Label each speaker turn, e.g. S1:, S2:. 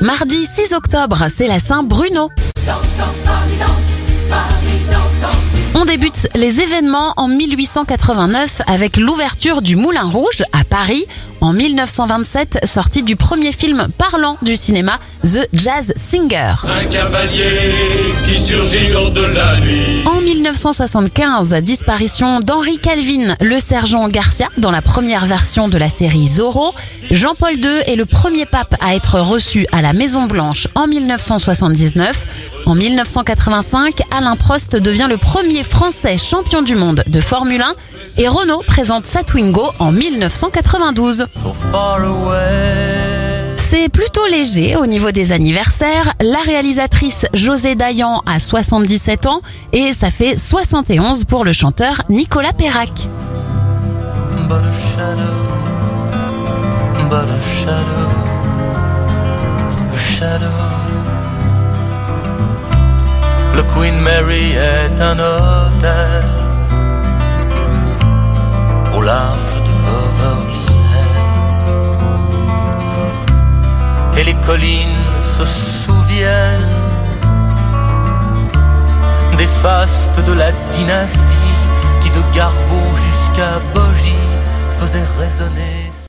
S1: Mardi 6 octobre, c'est la Saint-Bruno. On débute les événements en 1889 avec l'ouverture du Moulin Rouge à Paris. En 1927, sortie du premier film parlant du cinéma, The Jazz Singer.
S2: Un cavalier qui surgit hors de la nuit.
S1: En 1975, disparition d'Henri Calvin, le sergent Garcia, dans la première version de la série Zorro. Jean-Paul II est le premier pape à être reçu à la Maison Blanche en 1979. En 1985, Alain Prost devient le premier Français champion du monde de Formule 1 et Renault présente sa Twingo en 1992. C'est plutôt léger au niveau des anniversaires. La réalisatrice José Dayan a 77 ans et ça fait 71 pour le chanteur Nicolas Perrac.
S3: Le Queen Mary est un hôtel les collines se souviennent des fastes de la dynastie qui de Garbeau jusqu'à Bogie faisait résonner